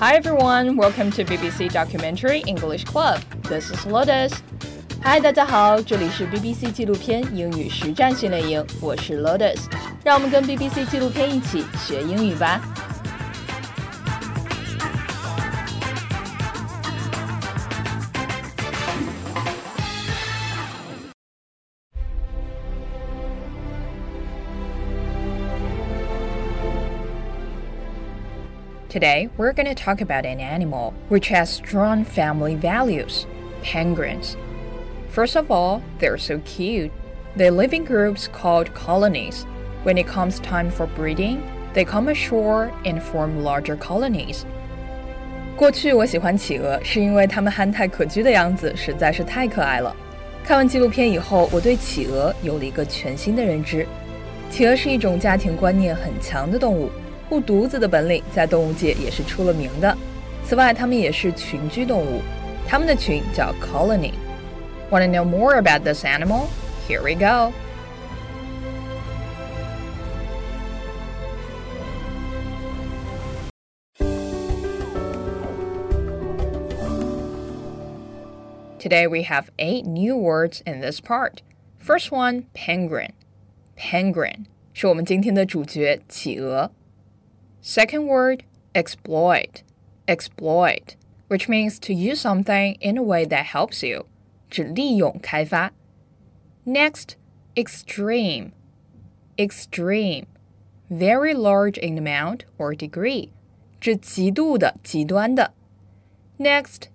Hi everyone, welcome to BBC Documentary English Club. This is Lotus. Hi，大家好，这里是 BBC 纪录片英语实战训练营，我是 Lotus。让我们跟 BBC 纪录片一起学英语吧。Today, we're going to talk about an animal which has strong family values penguins. First of all, they're so cute. They live in groups called colonies. When it comes time for breeding, they come ashore and form larger colonies. 过去我喜欢企鹅，是因为它们憨态可掬的样子实在是太可爱了。看完纪录片以后，我对企鹅有了一个全新的认知。企鹅是一种家庭观念很强的动物。 护犊子的本领在动物界也是出了名的。此外，它们也是群居动物，它们的群叫 colony。Want to know more about this animal? Here we go. Today we have eight new words in this part. First one, penguin. Penguin 是我们今天的主角，企鹅。 Second word, exploit. Exploit, which means to use something in a way that helps you. 指利用开发. Next, extreme. Extreme, very large in amount or degree. 指极度的、极端的. Next,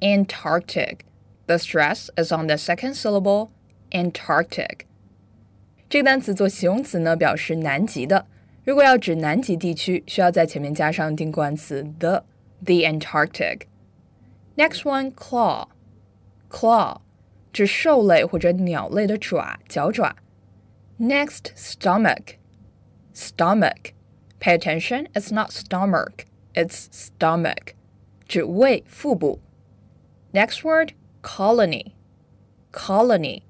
Antarctic. The stress is on the second syllable, Antarctic. 这个单词做形容词呢，表示南极的。 如果要指南极地区，需要在前面加上定冠词 the，the Antarctic。Next one claw，claw 指兽类或者鸟类的爪、脚爪。Next stomach，stomach。Pay attention, it's not stomach, it's stomach，指胃、腹部。Next word colony, colony.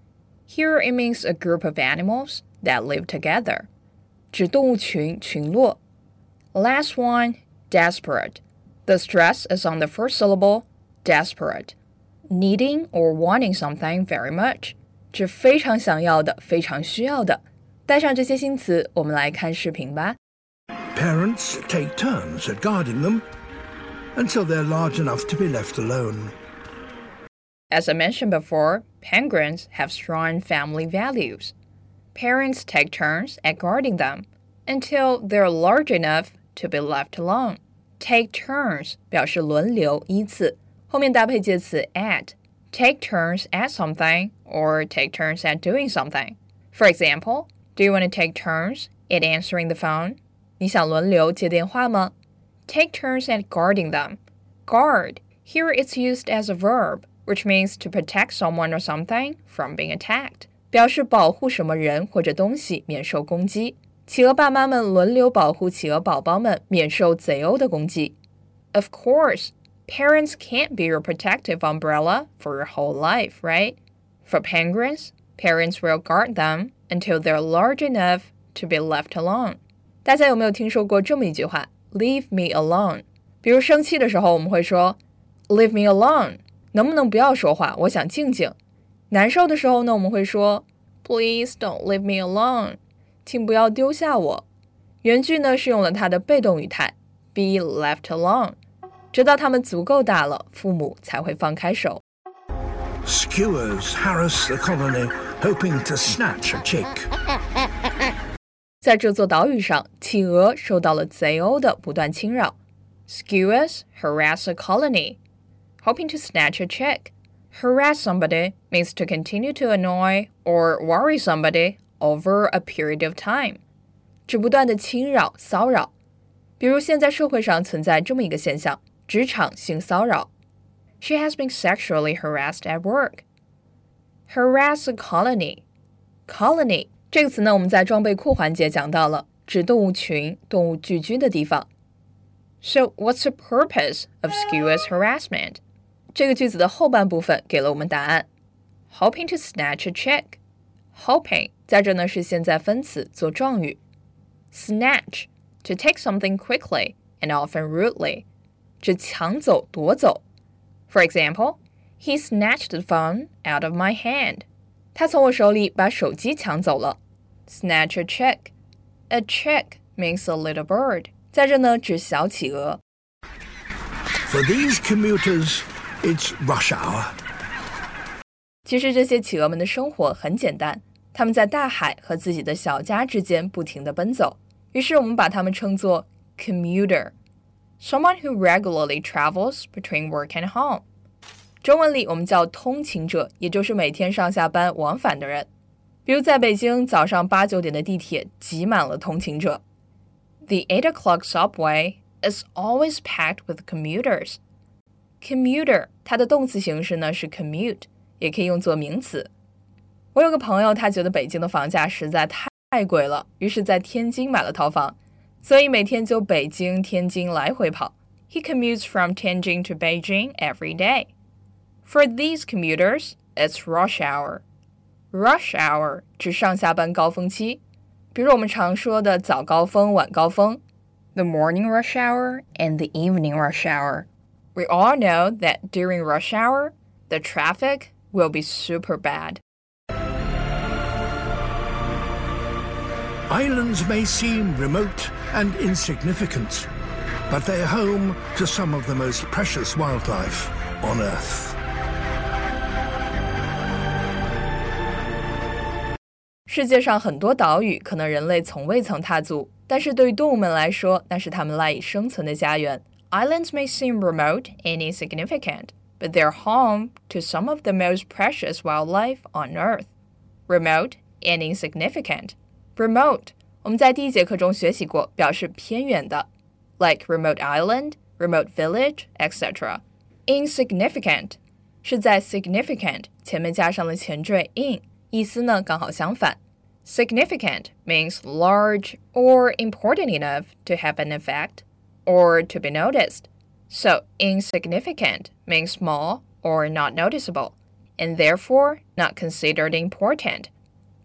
Here it means a group of animals that live together. 指动物群群落。Last one, desperate. The stress is on the first syllable, desperate. Needing or wanting something very much. 指非常想要的，非常需要的。带上这些新词，我们来看视频吧。Parents take turns at guarding them until they're large enough to be left alone. As I mentioned before, penguins have strong family values. Parents take turns at guarding them until they're large enough to be left alone. Take turns 表示轮流依次，后面搭配介词 at. Take turns at something or take turns at doing something. For example, do you want to take turns at answering the phone? 你想轮流接电话吗? Take turns at guarding them. Guard. Here it's used as a verb, which means to protect someone or something from being attacked. 表示保护什么人或者东西免受攻击。企鹅爸妈们轮流保护企鹅宝宝们免受贼鸥的攻击。Of course, parents can't be your protective umbrella for your whole life, right? For penguins, parents will guard them until they're large enough to be left alone. 大家有没有听说过这么一句话？Leave me alone。比如生气的时候，我们会说 “Leave me alone”，能不能不要说话？我想静静。 难受的时候呢，我们会说 Please don't leave me alone，请不要丢下我。原句呢是用了它的被动语态 be left alone，直到他们足够大了，父母才会放开手。Skuas harass the colony, hoping to snatch a chick. 在这座岛屿上，企鹅受到了贼鸥的不断侵扰。Skuas harass a colony, hoping to snatch a chick. Harass somebody means to continue to annoy or worry somebody over a period of time，指不断的侵扰、骚扰。比如现在社会上存在这么一个现象：职场性骚扰。She has been sexually harassed at work. Harass a colony. Colony 这个词呢，我们在装备库环节讲到了，指动物群、动物聚居的地方。So what's the purpose of skuas harassment? 这个句子的后半部分给了我们答案，hoping to snatch a chick。hoping 在这呢是现在分词做状语，snatch to take something quickly and often rudely， 指抢走、夺走。For example, he snatched the phone out of my hand. 他从我手里把手机抢走了。Snatch a chick. A chick means a little bird. 在这呢指小企鹅。For these commuters, it's rush hour. 其实这些企鹅们的生活很简单，他们在大海和自己的小家之间不停地奔走。于是我们把它们称作 commuter。Someone who regularly travels between work and home。中文里我们叫通勤者，也就是每天上下班往返的人。比如在北京，早上八九点的地铁挤满了通勤者。The eight o'clock subway is always packed with commuters. Commuter 它的动词形式呢是 commute，也可以用作名词。我有个朋友，他觉得北京的房价实在太太贵了，于是在天津买了套房。所以每天就北京、天津来回跑。He commutes from Tianjin to Beijing every day. For these commuters, it's rush hour. Rush hour 指上下班高峰期，比如我们常说的早高峰、晚高峰，the morning rush hour and the evening rush hour. We all know that during rush hour, the traffic will be super bad. Islands may seem remote and insignificant, but they're home to some of the most precious wildlife on Earth. 世界上很多岛屿可能人类从未曾踏足，但是对于动物们来说，那是它们赖以生存的家园。 Islands may seem remote and insignificant, but they're home to some of the most precious wildlife on Earth. Remote and insignificant Remote，我们在第一节课中学习过，表示偏远的，like remote island、remote village, etc. Insignificant 是在 significant 前面加上了前缀 in，意思呢刚好相反。Significant means large or important enough to have an effect or to be noticed. So insignificant means small or not noticeable, and therefore not considered important.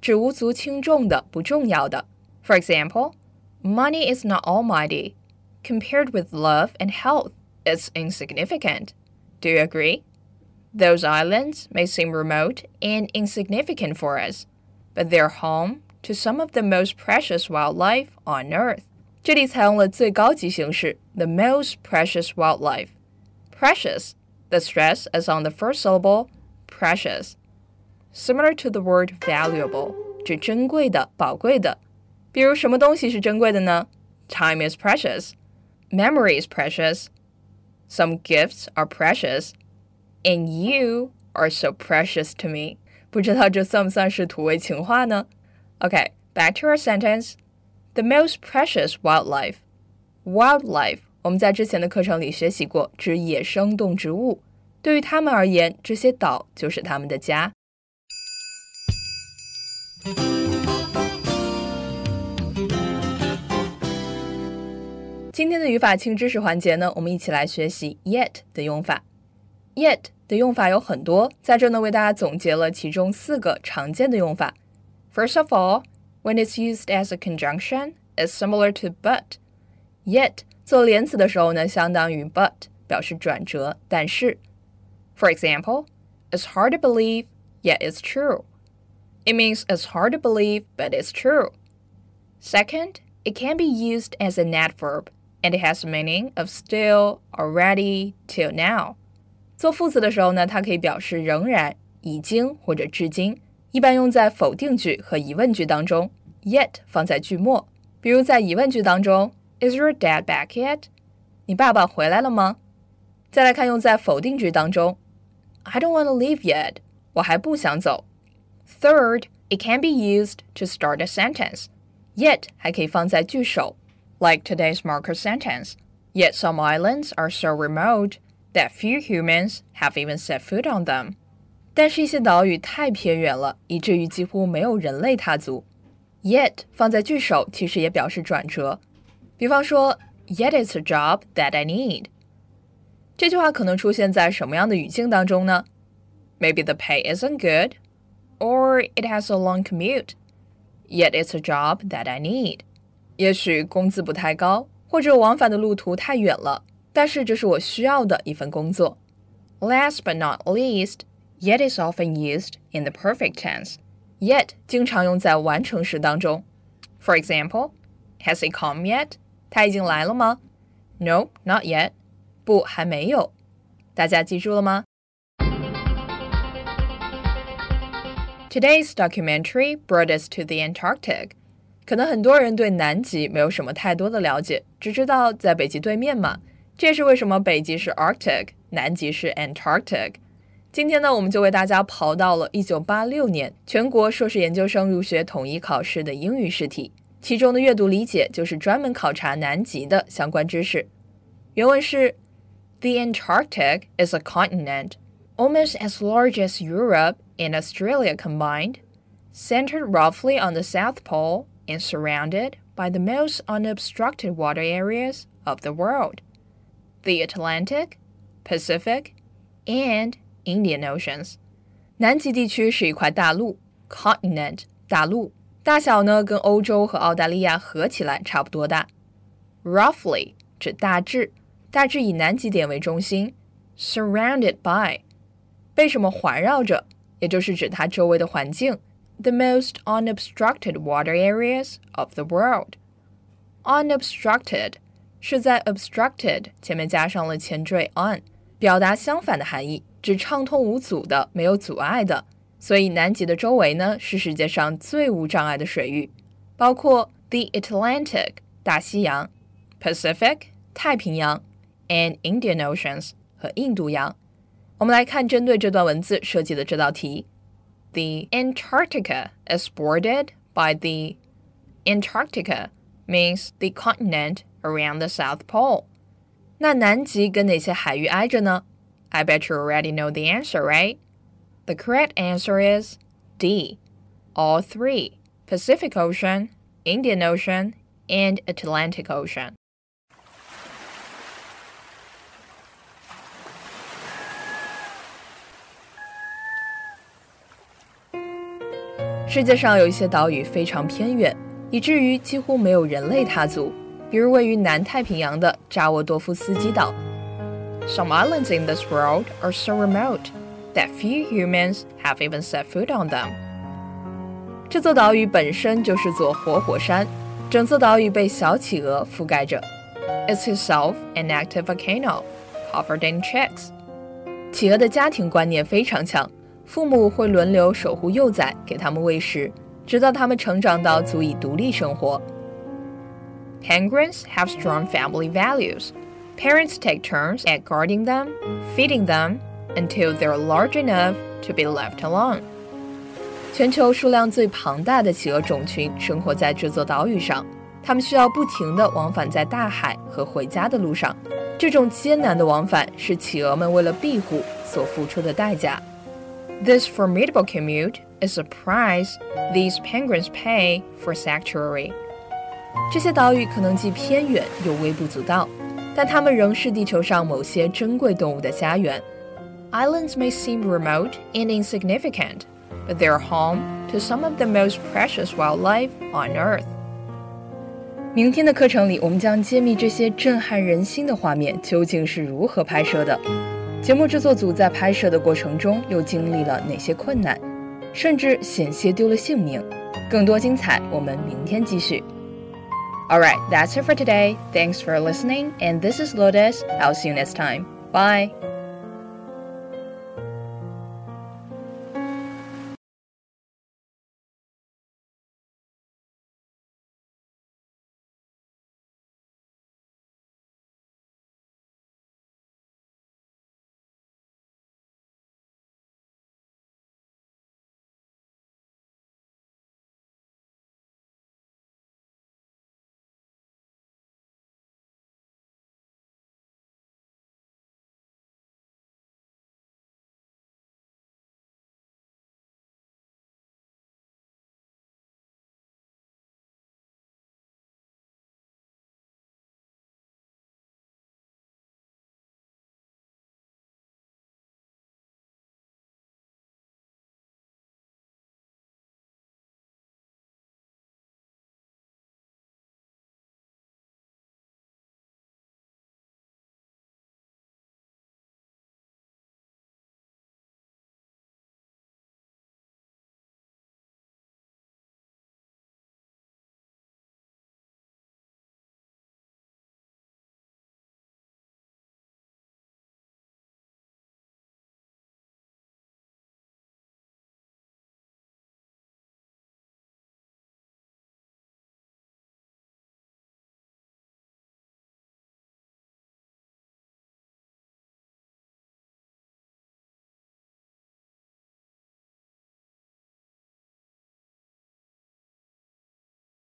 指无足轻重的、不重要的。For example, money is not almighty. Compared with love and health, it's insignificant. Do you agree? Those islands may seem remote and insignificant for us, but they're home to some of the most precious wildlife on Earth. 这里采用了最高级形式，the most precious wildlife. Precious, the stress is on the first syllable, precious similar to the word valuable，指珍贵的、宝贵的。比如什么东西是珍贵的呢？Time is precious, memory is precious, some gifts are precious, and you are so precious to me。不知道这算不算是土味情话呢？Okay, back to our sentence. The most precious wildlife. Wildlife，我们在之前的课程里学习过，指野生动植物。对于他们而言，这些岛就是他们的家。今天的语法轻知识环节呢，我们一起来学习 yet 的用法。yet 的用法有很多，在这呢为大家总结了其中四个常见的用法。First of all, when it's used as a conjunction, it's similar to but. Yet 做连词的时候呢，相当于 but，表示转折，但是。For example, it's hard to believe, yet it's true. It means it's hard to believe, but it's true. Second, it can be used as an adverb and it has the meaning of still, already, till now. 做副词的时候呢，它可以表示仍然、已经或者至今， 一般用在否定句和疑问句当中。Yet 放在句末，比如在疑问句当中，Is your dad back yet？你爸爸回来了吗？再来看用在否定句当中，I don't want to leave yet。我还不想走。Third, it can be used to start a sentence. Yet 还可以放在句首。like today's marker sentence. Yet some islands are so remote that few humans have even set foot on them. 但是，一些岛屿太偏远了，以至于几乎没有人类踏足。Yet 放在句首，其实也表示转折。比方说，Yet it's a job that I need。这句话可能出现在什么样的语境当中呢？Maybe the pay isn't good, or it has a long commute. Yet it's a job that I need. 也许工资不太高，或者往返的路途太远了， 但是这是我需要的一份工作。Last but not least, yet is often used in the perfect tense. Yet 经常用在完成时当中。For example, has he come yet? 他已经来了吗？No, not yet. 不，还没有。大家记住了吗？Today's documentary brought us to the Antarctic. 可能很多人对南极没有什么太多的了解，只知道在北极对面嘛。这也是为什么北极是 Arctic，南极是 Antarctic。 今天呢，我们就为大家刨到了1986年全国硕士研究生入学统一考试的英语试题，其中的阅读理解就是专门考察南极的相关知识。原文是：The Antarctic is a continent almost as large as Europe and Australia combined, centered roughly on the South Pole and surrounded by the most unobstructed water areas of the world the Atlantic, Pacific, and Indian Oceans. 南极地区是一块大陆，continent 大陆，大小呢跟欧洲和澳大利亚合起来差不多大。Roughly 指大致，大致以南极点为中心。Surrounded by 被什么环绕着，也就是指它周围的环境。the most unobstructed water areas of the world. Unobstructed 是在 obstructed 前面加上了前缀 on，表达相反的含义， 指畅通无阻的、没有阻碍的。所以南极的周围呢是世界上最无障碍的水域，包括 the Atlantic 大西洋、Pacific 太平洋 and Indian Oceans 和印度洋。我们来看针对这段文字设计的这道题。the Antarctica is bordered by the Antarctica means the continent around the South Pole. 那南极跟哪些海域挨着呢? I bet you already know the answer, right? The correct answer is D. All three Pacific Ocean, Indian Ocean, and Atlantic Ocean. 世界上有一些岛屿非常偏远，以至于几乎没有人类踏足，比如位于南太平洋的扎沃多夫斯基岛。 Some islands in this world are so remote that few humans have even set foot on them。这座岛屿本身就是座活火山，整座岛屿被小企鹅覆盖着。It's itself an active volcano covered in chicks。企鹅的家庭观念非常强。父母会轮流守护幼崽，给他们喂食，直到他们成长到足以独立生活。Penguins have strong family values. Parents take turns at guarding them, feeding them, until they're large enough to be left alone. 全球数量最庞大的企鹅种群生活在这座岛屿上，它们需要不停地往返在大海和回家的路上。这种艰难的往返是企鹅们为了庇护所付出的代价。this formidable commute is a price these penguins pay for sanctuary. 这些岛屿可能既偏远又微不足道， 但它们仍是地球上某些珍贵动物的家园。Islands may seem remote and insignificant, but they are home to some of the most precious wildlife on Earth. 明天的课程里，我们将揭秘这些震撼人心的画面究竟是如何拍摄的。节目制作组在拍摄的过程中又经历了哪些困难，甚至险些丢了性命？更多精彩，我们明天继续。Alright, that's it for today. Thanks for listening, and this is Lotus. I'll see you next time. Bye.